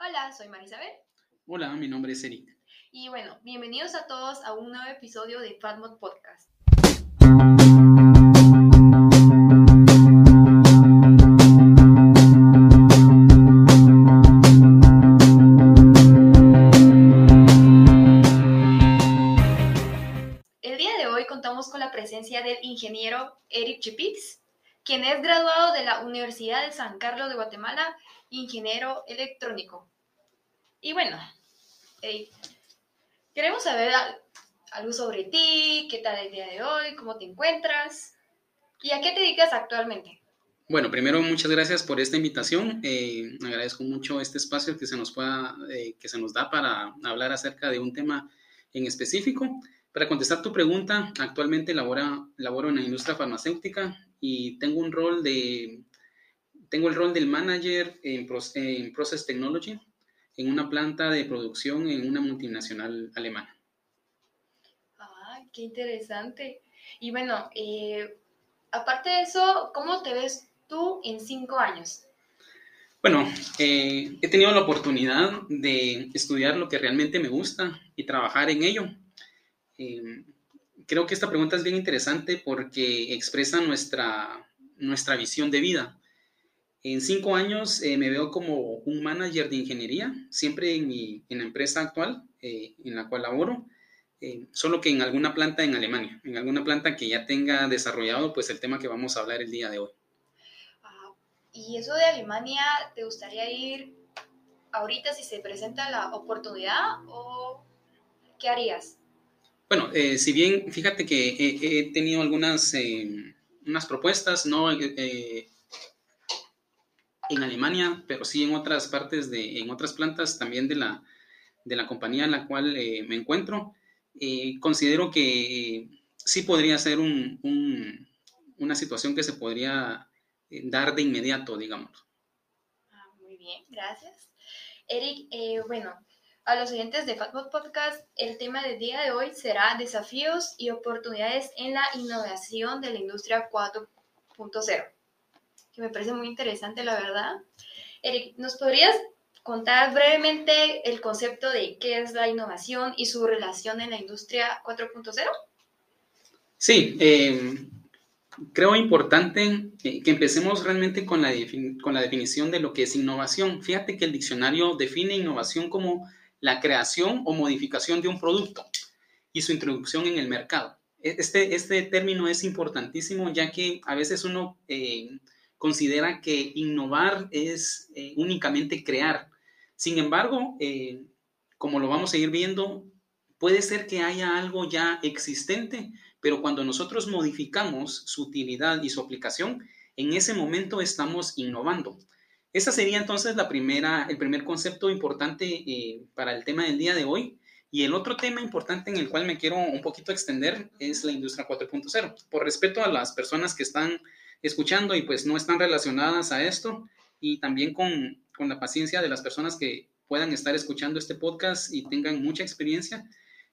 Hola, soy Marisabel. Hola, mi nombre es Eric. Y bueno, bienvenidos a todos a un nuevo episodio de Fatmod Podcast. El día de hoy contamos con la presencia del ingeniero Eric Chipix, quien es graduado de la Universidad de San Carlos de Guatemala, ingeniero electrónico. Y bueno, Eric, queremos saber al- algo sobre ti, qué tal el día de hoy, cómo te encuentras y a qué te dedicas actualmente. Bueno, primero muchas gracias por esta invitación. Eh, agradezco mucho este espacio que se nos eh, que se nos da para hablar acerca de un tema en específico. Para contestar tu pregunta, actualmente labora, laboro en la industria farmacéutica y tengo un rol de, tengo el rol del manager en, Pro- en Process Technology en una planta de producción en una multinacional alemana. Ah, qué interesante. Y bueno, eh, aparte de eso, ¿cómo te ves tú en cinco años? Bueno, eh, he tenido la oportunidad de estudiar lo que realmente me gusta y trabajar en ello. Eh, creo que esta pregunta es bien interesante porque expresa nuestra, nuestra visión de vida. En cinco años eh, me veo como un manager de ingeniería, siempre en, mi, en la empresa actual eh, en la cual laboro, eh, solo que en alguna planta en Alemania, en alguna planta que ya tenga desarrollado pues el tema que vamos a hablar el día de hoy. Ah, ¿y eso de Alemania, te gustaría ir ahorita si se presenta la oportunidad o qué harías? Bueno, eh, si bien fíjate que he, he tenido algunas unas propuestas, no eh, en Alemania, pero sí en otras partes de, en otras plantas también de la, de la compañía en la cual eh, me encuentro, eh, considero que eh, sí podría ser un, un- una situación que se podría dar de inmediato, digamos. Ah, muy bien, gracias. Eric, bueno, a los oyentes de Fatbot Podcast, el tema del día de hoy será desafíos y oportunidades en la innovación de la industria 4.0, que me parece muy interesante, la verdad. Eric, ¿nos podrías contar brevemente el concepto de qué es la innovación y su relación en la industria 4.0? Sí, eh, creo importante eh, que empecemos realmente con la, con la definición de lo que es innovación. Fíjate que el diccionario define innovación como la creación o modificación de un producto y su introducción en el mercado. E- Este, este término es importantísimo ya que a veces uno eh, considera que innovar es eh, únicamente crear. Sin embargo, eh, como lo vamos a ir viendo, puede ser que haya algo ya existente pero cuando nosotros modificamos su utilidad y su aplicación, en ese momento estamos innovando. Esa sería entonces la primera, el primer concepto importante eh, para el tema del día de hoy. Y el otro tema importante en el cual me quiero un poquito extender es la industria 4.0. Por respeto a las personas que están escuchando y pues no están relacionadas a esto y también con, con la paciencia de las personas que puedan estar escuchando este podcast y tengan mucha experiencia,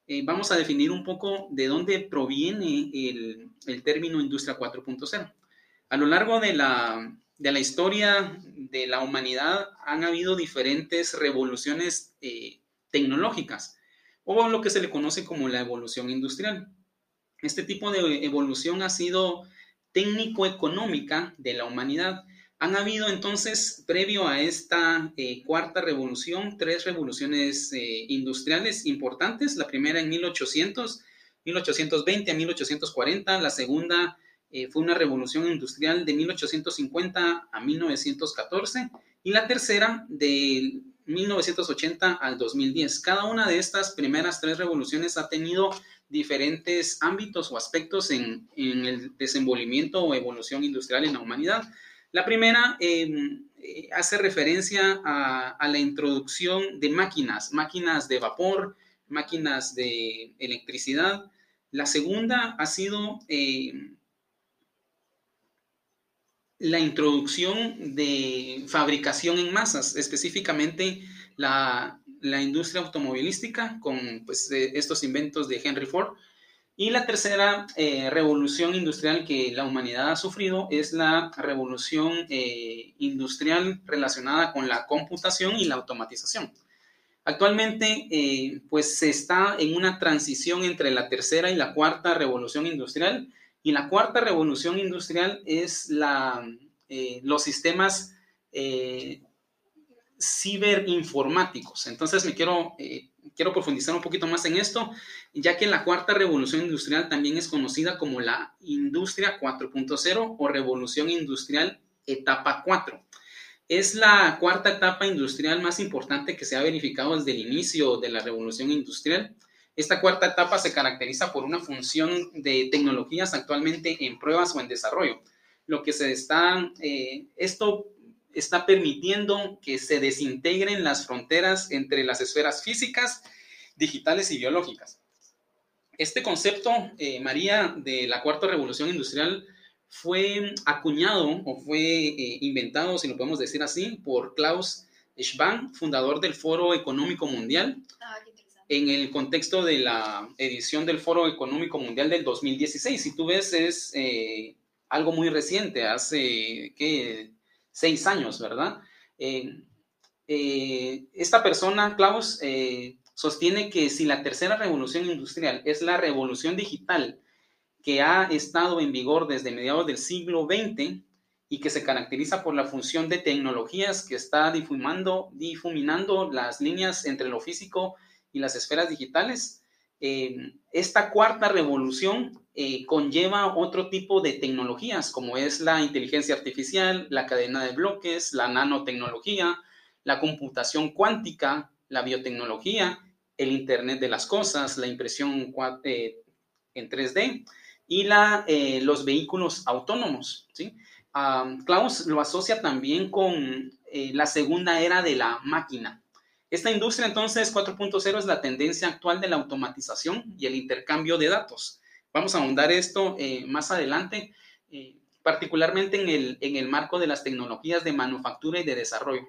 eh, vamos a definir un poco de dónde proviene el, el término industria 4.0. A lo largo de la, de la historia de la humanidad han habido diferentes revoluciones eh, tecnológicas o lo que se le conoce como la evolución industrial. Este tipo de evolución ha sido técnico-económica de la humanidad. Han habido entonces, previo a esta eh, cuarta revolución, tres revoluciones eh, industriales importantes. La primera en 1800, 1820 a 1840. La segunda eh, fue una revolución industrial de 1850 a 1914. Y la tercera de 1980 al 2010. Cada una de estas primeras tres revoluciones ha tenido diferentes ámbitos o aspectos en, el desenvolvimiento o evolución industrial en la humanidad. La primera eh, eh, hace referencia a, la introducción de máquinas, máquinas de vapor, máquinas de electricidad. La segunda ha sido eh, la introducción de fabricación en masas, específicamente la, la industria automovilística con pues, estos inventos de Henry Ford. Y la tercera eh, revolución industrial que la humanidad ha sufrido es la revolución eh, industrial relacionada con la computación y la automatización. Actualmente, eh, pues se está en una transición entre la tercera y la cuarta revolución industrial. Y la cuarta revolución industrial es la, los sistemas ciberinformáticos. Entonces, me quiero quiero profundizar un poquito más en esto, ya que la cuarta revolución industrial también es conocida como la industria 4.0 o revolución industrial etapa 4. Es la cuarta etapa industrial más importante que se ha verificado desde el inicio de la revolución industrial. Esta cuarta etapa se caracteriza por una función de tecnologías actualmente en pruebas o en desarrollo. Lo que se está, eh, esto está permitiendo que se desintegren las fronteras entre las esferas físicas, digitales y biológicas. Este concepto, eh, María, de la cuarta revolución industrial fue acuñado o fue eh, inventado, si lo podemos decir así, por Klaus Schwab, fundador del Foro Económico Mundial, ah, en el contexto de la edición del Foro Económico Mundial del 2016. Si tú ves, es eh, algo muy reciente, hace, ¿qué? seis años, ¿verdad? Eh, eh, esta persona, Klaus, sostiene que si la tercera revolución industrial es la revolución digital que ha estado en vigor desde mediados del siglo XX y que se caracteriza por la función de tecnologías que está difumando, difuminando las líneas entre lo físico y las esferas digitales, esta cuarta revolución eh, conlleva otro tipo de tecnologías, como es la inteligencia artificial, la cadena de bloques, la nanotecnología, la computación cuántica, la biotecnología, el Internet de las Cosas, la impresión eh, en 3D y la, eh, los vehículos autónomos. ¿sí? Klaus lo asocia también con la segunda era de la máquina. Esta industria entonces 4.0 es la tendencia actual de la automatización y el intercambio de datos Vamos a ahondar esto eh, más adelante, eh, particularmente en el, en el, marco de las tecnologías de manufactura y de desarrollo.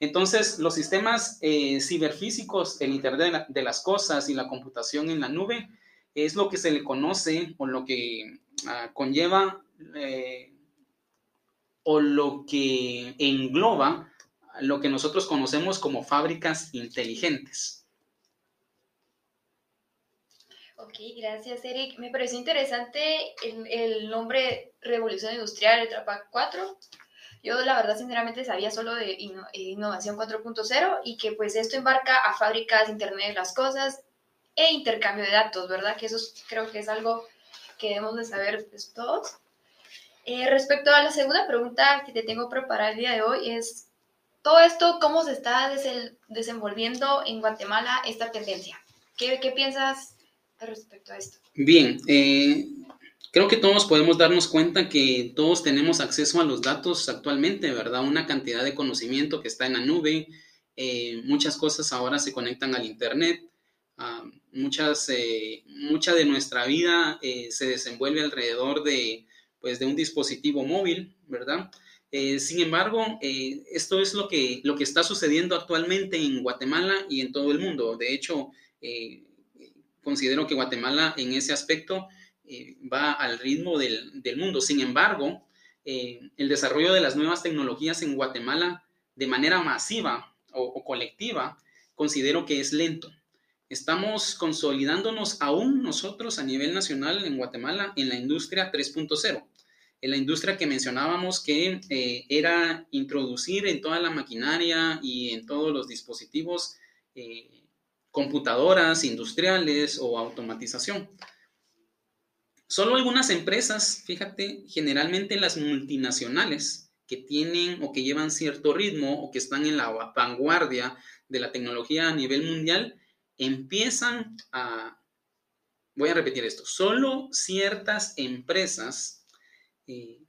Entonces, los sistemas eh, ciberfísicos, el Internet de, las Cosas y la computación en la nube es lo que se le conoce o lo que ah, conlleva o lo que engloba lo que nosotros conocemos como fábricas inteligentes. Ok, gracias Eric. Me pareció interesante el, nombre Revolución Industrial, etapa 4. Yo la verdad sinceramente sabía solo de eh, innovación 4.0 y que pues esto embarca a fábricas, Internet de las Cosas e intercambio de datos, ¿verdad? Que eso creo que es algo que debemos de saber pues, todos. Eh, respecto a la segunda pregunta que te tengo preparada el día de hoy es, todo esto, ¿cómo se está desenvolviendo en Guatemala esta tendencia? ¿Qué, qué piensas respecto a esto? Bien, eh, creo que todos podemos darnos cuenta que todos tenemos acceso a los datos actualmente, ¿verdad? Una cantidad de conocimiento que está en la nube, eh, muchas cosas ahora se conectan al Internet, ah, muchas, eh, mucha de nuestra vida se desenvuelve alrededor de, pues, de un dispositivo móvil, ¿verdad? Sin embargo, esto es lo que, lo que está sucediendo actualmente en Guatemala y en todo el mundo. De hecho, considero que Guatemala en ese aspecto eh, va al ritmo del, mundo. Sin embargo, eh, el desarrollo de las nuevas tecnologías en Guatemala de manera masiva o, colectiva, considero que es lento. Estamos consolidándonos aún nosotros a nivel nacional en Guatemala en la industria 3.0, en la industria que mencionábamos que eh, era introducir en toda la maquinaria y en todos los dispositivos computadoras industriales o automatización. Solo algunas empresas, fíjate, generalmente las multinacionales que tienen o que llevan cierto ritmo o que están en la vanguardia de la tecnología a nivel mundial, empiezan a, voy a repetir esto, solo ciertas empresas eh,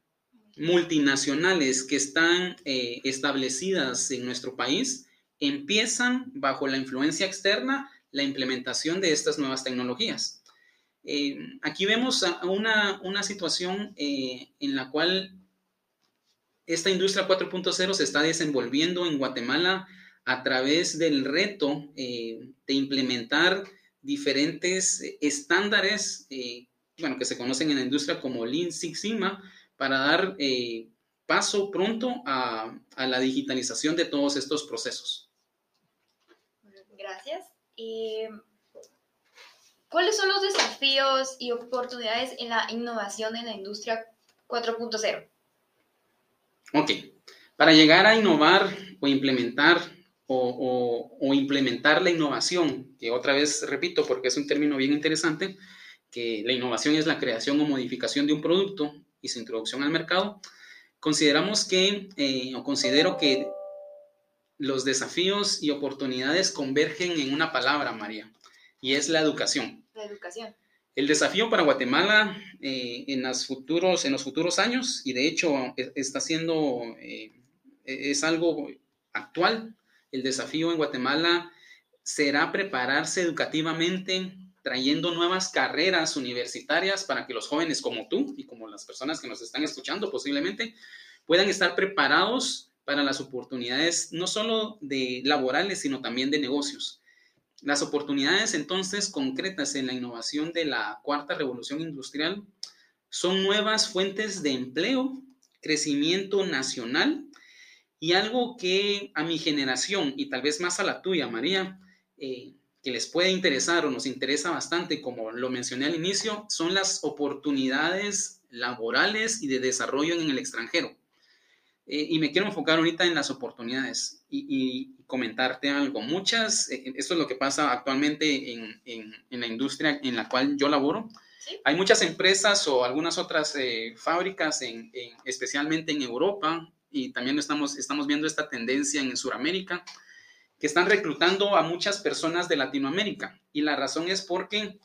multinacionales que están eh, establecidas en nuestro país empiezan bajo la influencia externa la implementación de estas nuevas tecnologías. Eh, aquí vemos una, una situación en la cual esta industria 4.0 se está desenvolviendo en Guatemala a través del reto de implementar diferentes estándares, bueno, que se conocen en la industria como Lean Six Sigma, para dar paso pronto a, a, la digitalización de todos estos procesos. Gracias. ¿Cuáles son los desafíos y oportunidades en la innovación en la industria 4.0? Ok, para llegar a innovar o implementar o, o, implementar la innovación, que otra vez repito porque es un término bien interesante, que la innovación es la creación o modificación de un producto y su introducción al mercado, consideramos que, eh, o considero que los desafíos y oportunidades convergen en una palabra, María, y es la educación. La educación. El desafío para Guatemala eh, en, los futuros, en los futuros años, y de hecho e, está siendo, eh, e, es algo actual, el desafío en Guatemala será prepararse educativamente, trayendo nuevas carreras universitarias para que los jóvenes como tú y como las personas que nos están escuchando posiblemente puedan estar preparados para las oportunidades no solo de laborales, sino también de negocios. Las oportunidades entonces concretas en la innovación de la cuarta revolución industrial son nuevas fuentes de empleo, crecimiento nacional y algo que a mi generación y tal vez más a la tuya, María, eh, que les puede interesar o nos interesa bastante, como lo mencioné al inicio, son las oportunidades laborales y de desarrollo en el extranjero. Eh, y me quiero enfocar ahorita en las oportunidades y, comentarte algo. Muchas, eh, esto es lo que pasa actualmente en, en, la industria en la cual yo laboro. Hay muchas empresas o algunas otras eh, fábricas, en, especialmente en Europa, y también estamos, estamos viendo esta tendencia en Sudamérica, están reclutando a muchas personas de Latinoamérica. Y la razón es porque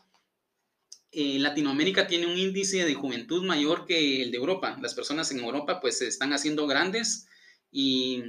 eh, Latinoamérica tiene un índice de juventud mayor que el de Europa. Las personas en Europa pues se están haciendo grandes y,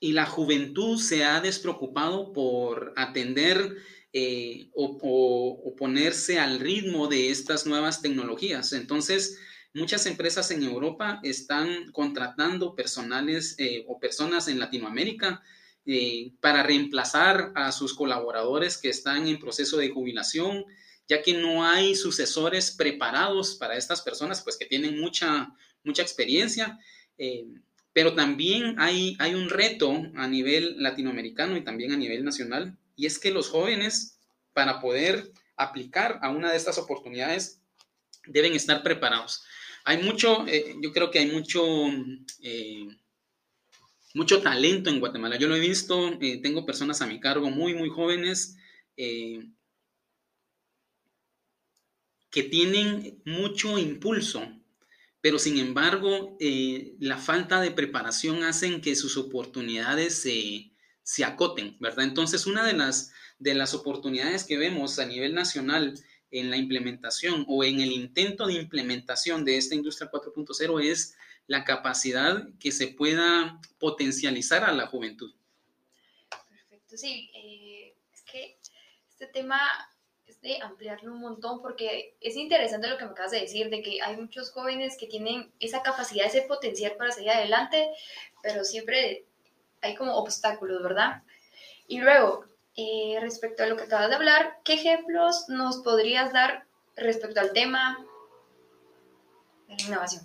y la juventud se ha despreocupado por atender eh, o, ponerse al ritmo de estas nuevas tecnologías. Entonces, Muchas empresas en Europa están contratando personales eh, o personas en Latinoamérica eh, para reemplazar a sus colaboradores que están en proceso de jubilación, ya que no hay sucesores preparados para estas personas, pues que tienen mucha, mucha experiencia. Eh, pero también hay, hay un reto a nivel latinoamericano y también a nivel nacional, y es que los jóvenes, para poder aplicar a una de estas oportunidades, deben estar preparados. Hay mucho, eh, yo creo que hay mucho, eh, mucho talento en Guatemala. Yo lo he visto, eh, tengo personas a mi cargo muy, muy jóvenes que tienen mucho impulso, pero sin embargo la falta de preparación hacen que sus oportunidades se, se acoten, ¿verdad? Entonces, una de las, de las oportunidades que vemos a nivel nacional en la implementación o en el intento de implementación de esta industria 4.0 es la capacidad que se pueda potencializar a la juventud. Perfecto, sí. Eh, es que este tema es de ampliarlo un montón porque es interesante lo que me acabas de decir, de que hay muchos jóvenes que tienen esa capacidad, ese potencial para seguir adelante, pero siempre hay como obstáculos, ¿verdad? Y luego, eh, respecto a lo que acabas de hablar, ¿qué ejemplos nos podrías dar respecto al tema de la innovación?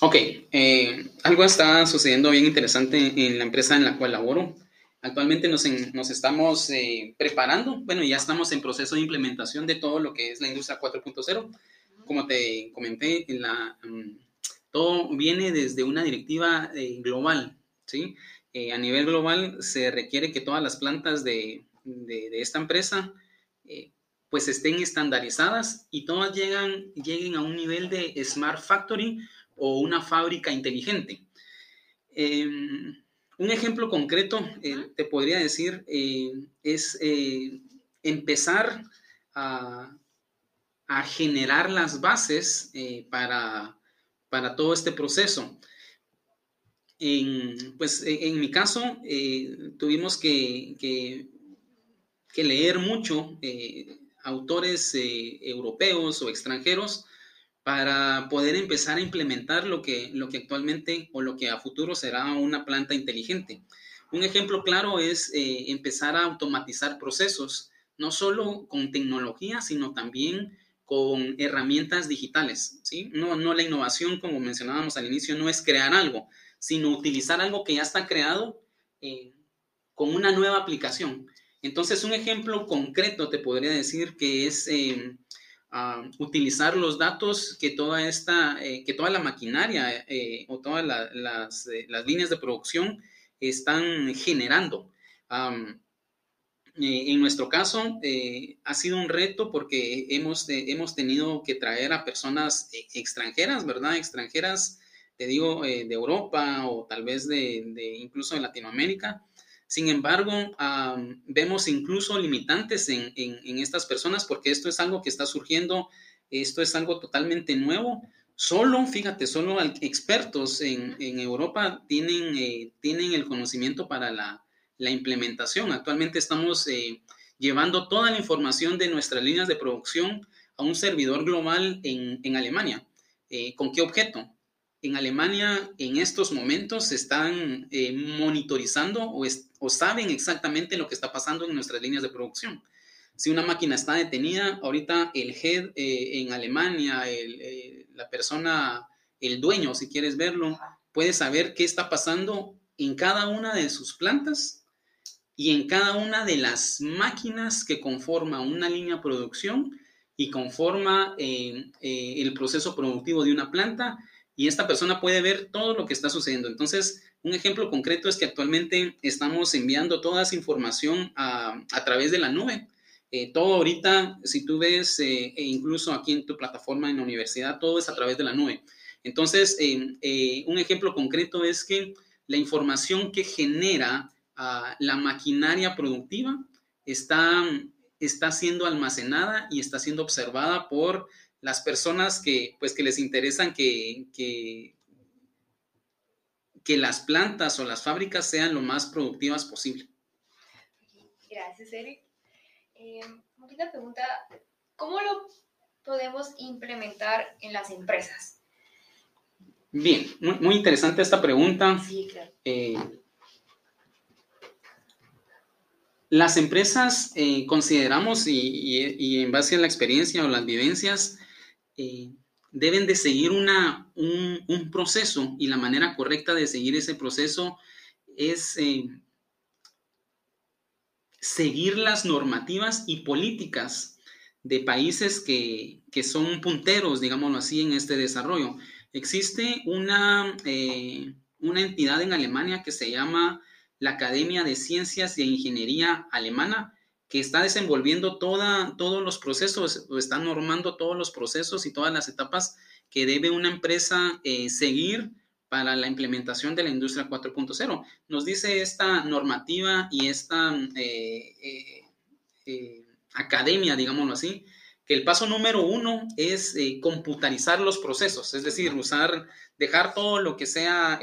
Ok, eh, algo está sucediendo bien interesante en la empresa en la cual laboro. Actualmente nos, nos estamos eh, preparando, bueno, ya estamos en proceso de implementación de todo lo que es la industria 4.0. Como te comenté, en la, mm, todo viene desde una directiva global, ¿sí? Eh, a nivel global se requiere que todas las plantas de, esta empresa eh, pues estén estandarizadas y todas llegan, lleguen a un nivel de Smart Factory o una fábrica inteligente. Em, un ejemplo concreto, eh, te podría decir, es empezar a, generar las bases para, para todo este proceso. En, pues en mi caso, eh, tuvimos que, que, leer mucho eh, autores eh, europeos o extranjeros para poder empezar a implementar lo que, lo que actualmente o lo que a futuro será una planta inteligente. Un ejemplo claro es empezar a automatizar procesos, no solo con tecnología, sino también con herramientas digitales. ¿sí? No, no la innovación, como mencionábamos al inicio, no es crear algo, sino utilizar algo que ya está creado eh, con una nueva aplicación. Entonces, un ejemplo concreto te podría decir que es eh, ah, utilizar los datos que toda esta, eh, que toda la maquinaria o todas las, líneas de producción están generando. En nuestro caso, ha sido un reto porque hemos, hemos tenido que traer a personas extranjeras, ¿verdad? Extranjeras, te digo, de Europa o tal vez de, incluso de Latinoamérica. Sin embargo, vemos incluso limitantes en, estas personas porque esto es algo que está surgiendo, esto es algo totalmente nuevo. Solo, fíjate, solo expertos en, Europa tienen, tienen el conocimiento para la, implementación. Actualmente estamos eh, llevando toda la información de nuestras líneas de producción a un servidor global en, Alemania. Eh, ¿Con qué objeto? En Alemania en estos momentos están eh, monitorizando o, saben exactamente lo que está pasando en nuestras líneas de producción. Si una máquina está detenida, ahorita el head en Alemania, la persona, el dueño, si quieres verlo, puede saber qué está pasando en cada una de sus plantas y en cada una de las máquinas que conforma una línea de producción y conforma eh, eh, el proceso productivo de una planta y esta persona puede ver todo lo que está sucediendo. Entonces, un ejemplo concreto es que actualmente estamos enviando toda esa información a, través de la nube. Eh, todo ahorita, si tú ves, e incluso aquí en tu plataforma en la universidad, todo es a través de la nube. Entonces, un ejemplo concreto es que la información que genera la maquinaria productiva está, está siendo almacenada y está siendo observada por las personas que, pues, que les interesan que, que, las plantas o las fábricas sean lo más productivas posible. Gracias, Eric. Eh, una pregunta, ¿cómo lo podemos implementar en las empresas? Bien, muy, interesante esta pregunta. Sí, claro. Eh, Las empresas eh, consideramos y, en base a la experiencia o las vivencias, eh, deben de seguir una, un, proceso y la manera correcta de seguir ese proceso es eh, seguir las normativas y políticas de países que, que, son punteros, digámoslo así, en este desarrollo. Existe una, una entidad en Alemania que se llama la Academia de Ciencias y Ingeniería Alemana, que está desenvolviendo toda, todos los procesos, o está normando todos los procesos y todas las etapas que debe una empresa eh, seguir para la implementación de la industria 4.0. Nos dice esta normativa y esta eh, eh, academia, digámoslo así, que el paso número uno es computarizar los procesos, es decir, usar, dejar todo lo que sea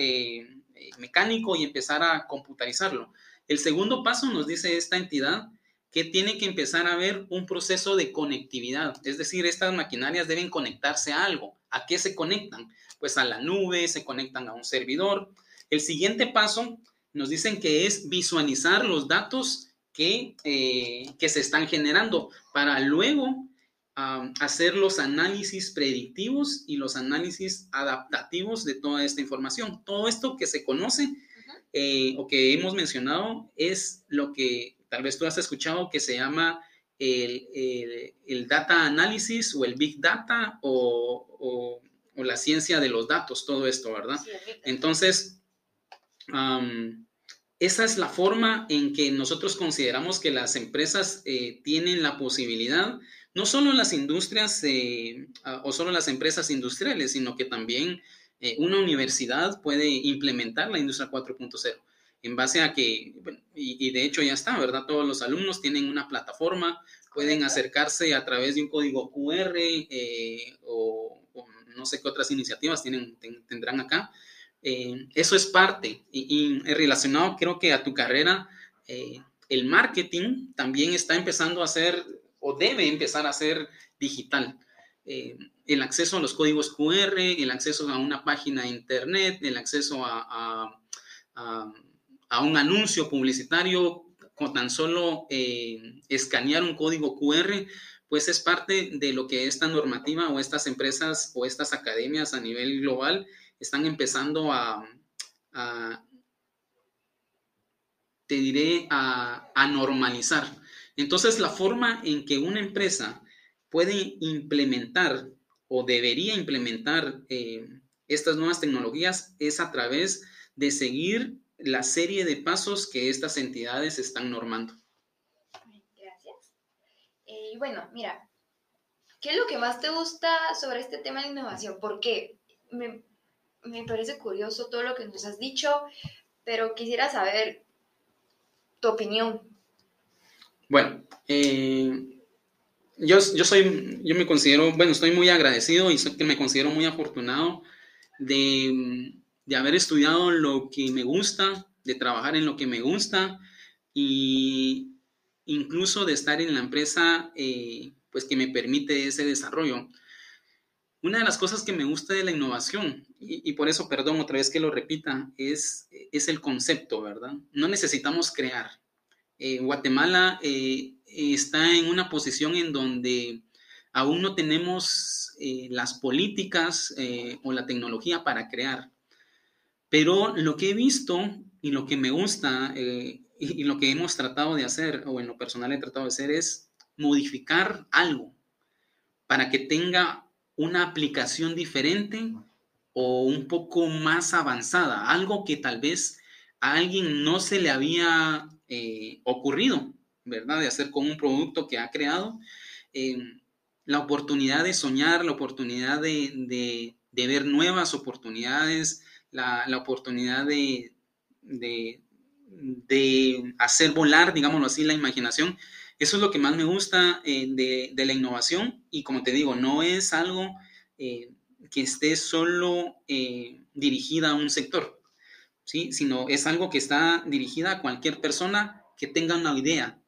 mecánico y empezar a computarizarlo. El segundo paso nos dice esta entidad que tiene que empezar a ver un proceso de conectividad, es decir, estas maquinarias deben conectarse a algo. ¿A qué se conectan? Pues a la nube, se conectan a un servidor. El siguiente paso nos dicen que es visualizar los datos que, eh, que se están generando para luego hacer los análisis predictivos y los análisis adaptativos de toda esta información. Todo esto que se conoce eh, o que hemos mencionado es lo que tal vez tú has escuchado que se llama el, el, data analysis o el big data o, o, la ciencia de los datos, todo esto, ¿verdad? Entonces, esa es la forma en que nosotros consideramos que las empresas eh, tienen la posibilidad no solo las industrias eh, o solo las empresas industriales, sino que también eh, una universidad puede implementar la industria 4.0 en base a que, y, de hecho ya está, ¿verdad? Todos los alumnos tienen una plataforma, pueden acercarse a través de un código QR eh, o, no sé qué otras iniciativas tienen, tendrán acá. eso es parte y, y, relacionado creo que a tu carrera, el marketing también está empezando a ser o debe empezar a ser digital. Eh, el acceso a los códigos QR, el acceso a una página de internet, el acceso a, a un anuncio publicitario con tan solo eh, escanear un código QR, pues es parte de lo que esta normativa o estas empresas o estas academias a nivel global están empezando a, te diré, a, normalizar. Entonces, la forma en que una empresa puede implementar o debería implementar eh, estas nuevas tecnologías es a través de seguir la serie de pasos que estas entidades están normando. Gracias. Eh, y bueno, mira, ¿qué es lo que más te gusta sobre este tema de innovación? Porque me, me parece curioso todo lo que nos has dicho, pero quisiera saber tu opinión. Bueno, eh, yo, yo, soy, yo me considero, bueno, estoy muy agradecido y que me considero muy afortunado de, de, haber estudiado lo que me gusta, de trabajar en lo que me gusta y incluso de estar en la empresa eh, pues que me permite ese desarrollo. Una de las cosas que me gusta de la innovación, y, por eso, perdón otra vez que lo repita, es, es el concepto, ¿verdad? No necesitamos crear. Eh, Guatemala eh, está en una posición en donde aún no tenemos las políticas o la tecnología para crear. Pero lo que he visto y lo que me gusta eh, y, lo que hemos tratado de hacer, o en lo personal he tratado de hacer, es modificar algo para que tenga una aplicación diferente o un poco más avanzada, algo que tal vez a alguien no se le había ocurrido, ¿verdad? De hacer con un producto que ha creado la oportunidad de soñar, la oportunidad de, ver nuevas oportunidades, la, oportunidad de, de, hacer volar, digámoslo así, la imaginación. Eso es lo que más me gusta eh, de, la innovación y como te digo, no es algo eh, que esté solo eh, dirigida a un sector, ¿sí? sino es algo que está dirigida a cualquier persona que tenga una idea.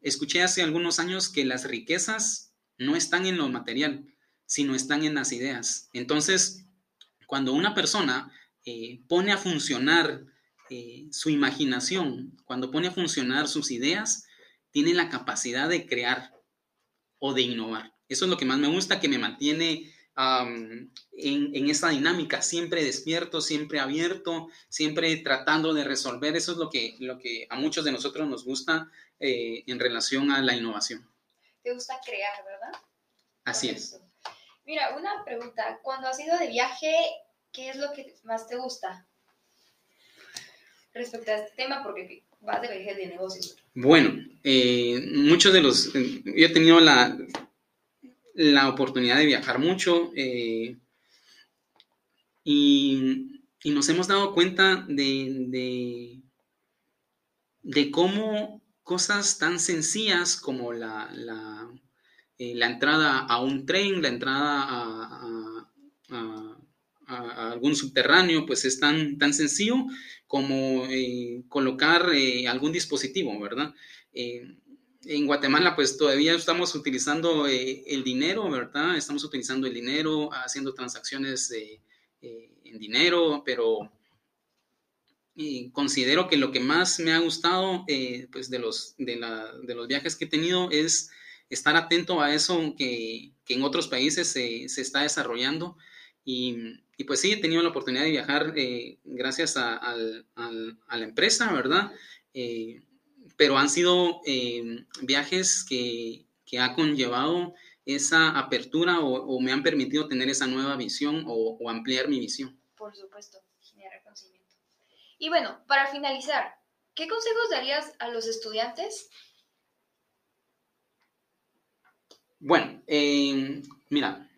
Escuché hace algunos años que las riquezas no están en lo material, sino están en las ideas. Entonces, cuando una persona eh, pone a funcionar eh, su imaginación, cuando pone a funcionar sus ideas, tiene la capacidad de crear o de innovar. Eso es lo que más me gusta, que me mantiene en, en, esa dinámica, siempre despierto, siempre abierto, siempre tratando de resolver. Eso es lo que, lo que a muchos de nosotros nos gusta eh, en relación a la innovación te gusta crear, ¿verdad? Así es. Mira, una pregunta. Cuando has ido de viaje, ¿qué es lo que más te gusta? Respecto a este tema, porque vas de viaje de negocios. Bueno, eh, muchos de los... Eh, yo he tenido la, la oportunidad de viajar mucho eh, y, y, nos hemos dado cuenta de, de, cómo cosas tan sencillas como la, la, entrada a un tren, la entrada a, algún subterráneo, pues es tan, tan sencillo como eh, colocar eh, algún dispositivo, ¿verdad? en Guatemala, pues todavía estamos utilizando el dinero, ¿verdad? Estamos utilizando el dinero, haciendo transacciones en dinero, pero considero que lo que más me ha gustado eh, pues de, los, de, los viajes que he tenido es estar atento a eso que, en otros países se, está desarrollando. Y, pues sí, he tenido la oportunidad de viajar eh, gracias a, la empresa, ¿verdad? Eh, pero han sido viajes que, ha conllevado esa apertura o, me han permitido tener esa nueva visión o, o ampliar mi visión. Por supuesto. Y bueno, para finalizar, ¿qué consejos darías a los estudiantes? Bueno, eh, mira,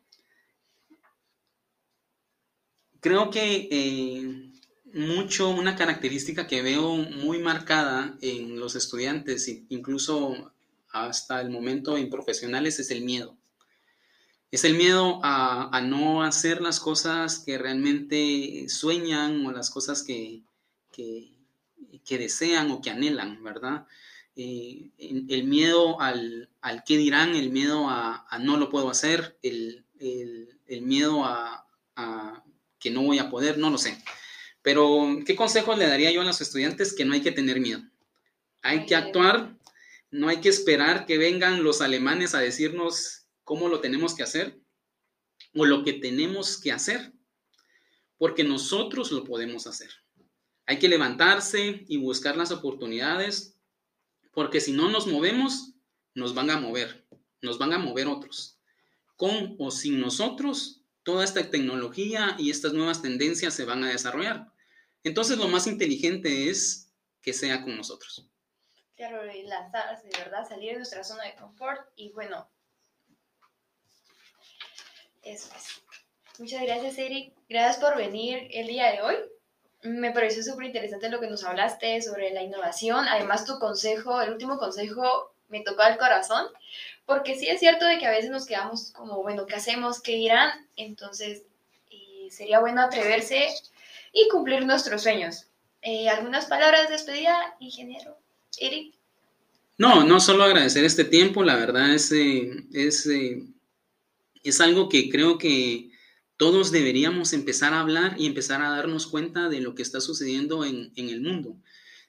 creo que eh, mucho una característica que veo muy marcada en los estudiantes, incluso hasta el momento en profesionales, es el miedo. Es el miedo a no hacer las cosas que realmente sueñan o las cosas que, desean o que anhelan, ¿verdad? Eh, el miedo al qué dirán, el miedo a, no lo puedo hacer, el, miedo a, que no voy a poder, no lo sé. Pero, ¿qué consejo le daría yo a los estudiantes? Que no hay que tener miedo. Hay que actuar, no hay que esperar que vengan los alemanes a decirnos cómo lo tenemos que hacer o lo que tenemos que hacer, porque nosotros lo podemos hacer. Hay que levantarse y buscar las oportunidades, porque si no nos movemos, nos van a mover, nos van a mover otros. Con o sin nosotros, toda esta tecnología y estas nuevas tendencias se van a desarrollar. Entonces lo más inteligente es que sea con nosotros. Claro, y lanzarse, verdad, salir de nuestra zona de confort y bueno, eso es. Muchas gracias, Eric. Gracias por venir el día de hoy. Me pareció súper interesante lo que nos hablaste sobre la innovación. Además, tu consejo, el último consejo, me tocó al corazón, porque sí es cierto de que a veces nos quedamos como, bueno, ¿qué hacemos? ¿Qué irán? Entonces, eh, sería bueno atreverse y cumplir nuestros sueños. Eh, ¿Algunas palabras de despedida, ingeniero Eric? No, no solo agradecer este tiempo, la verdad es, eh, es, eh, es algo que creo que todos deberíamos empezar a hablar y empezar a darnos cuenta de lo que está sucediendo en, en el mundo.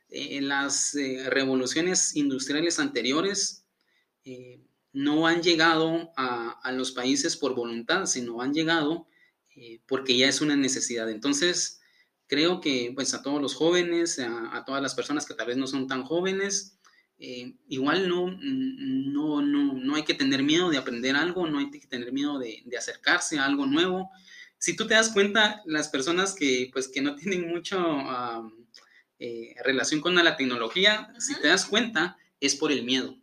En las revoluciones industriales anteriores no han llegado a, a, los países por voluntad, sino han llegado porque ya es una necesidad. Entonces, creo que pues a todos los jóvenes, a, todas las personas que tal vez no son tan jóvenes, eh, igual no, no, no, no hay que tener miedo de aprender algo, no hay que tener miedo de, de acercarse a algo nuevo. Si tú te das cuenta, las personas que, pues, que no tienen mucho eh, relación con la tecnología, si te das cuenta, es por el miedo.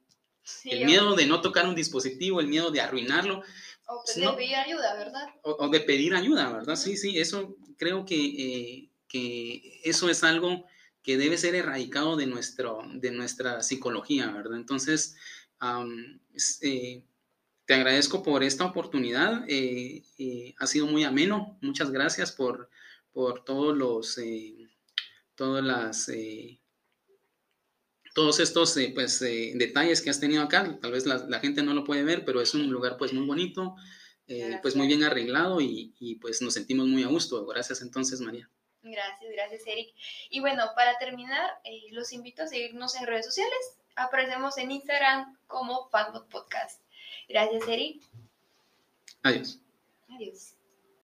El miedo de no tocar un dispositivo, el miedo de arruinarlo. O de pedir ayuda, ¿verdad? O, de pedir ayuda, ¿verdad? Sí, sí, eso creo que eh, que eso es algo que debe ser erradicado de, nuestro, de nuestra psicología, ¿verdad? Entonces, eh, te agradezco por esta oportunidad, eh, eh, ha sido muy ameno, muchas gracias por, por todos los, todas las, todos estos pues, detalles que has tenido acá, tal vez la, gente no lo puede ver, pero es un lugar pues muy bonito, pues muy bien arreglado y, y pues nos sentimos muy a gusto. Gracias entonces, María. Gracias, gracias Eric. Y bueno, para terminar, eh, los invito a seguirnos en redes sociales. Aparecemos en Instagram como Fatbot Podcast. Gracias Eric. Adiós. Adiós.